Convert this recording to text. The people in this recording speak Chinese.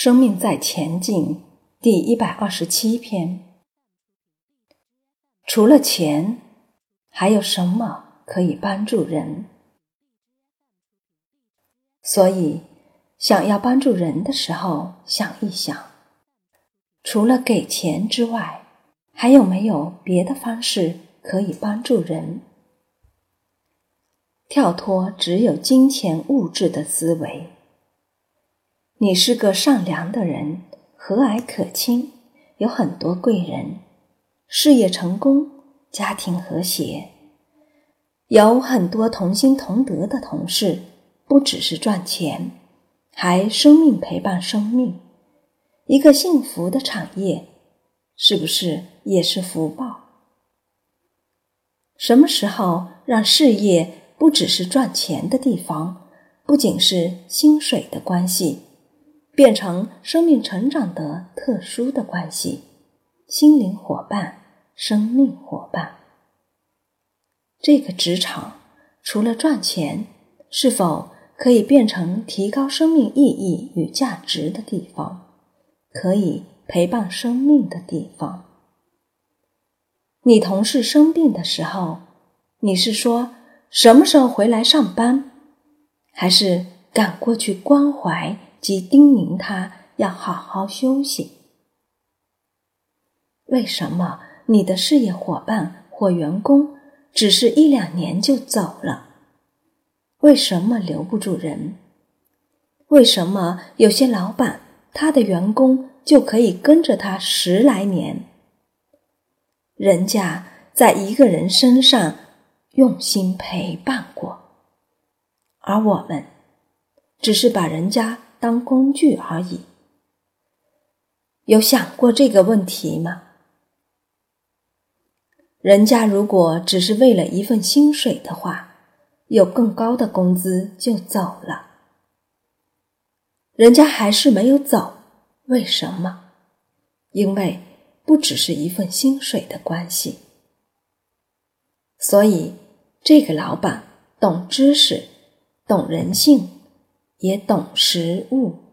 生命在前进，第一百二十七篇。除了钱，还有什么可以帮助人？所以，想要帮助人的时候，想一想，除了给钱之外，还有没有别的方式可以帮助人？跳脱只有金钱物质的思维。你是个善良的人，和蔼可亲，有很多贵人，事业成功，家庭和谐，有很多同心同德的同事，不只是赚钱，还生命陪伴生命，一个幸福的产业，是不是也是福报？什么时候让事业不只是赚钱的地方，不仅是薪水的关系？变成生命成长的特殊的关系，心灵伙伴、生命伙伴。这个职场除了赚钱，是否可以变成提高生命意义与价值的地方？可以陪伴生命的地方？你同事生病的时候，你是说什么时候回来上班，还是赶过去关怀？即叮咛他要好好休息。为什么你的事业伙伴或员工只是一两年就走了？为什么留不住人？为什么有些老板他的员工就可以跟着他十来年？人家在一个人身上用心陪伴过，而我们只是把人家。当工具而已。有想过这个问题吗？人家如果只是为了一份薪水的话，有更高的工资就走了。人家还是没有走，为什么？因为不只是一份薪水的关系。所以，这个老板懂知识，懂人性。也懂食物。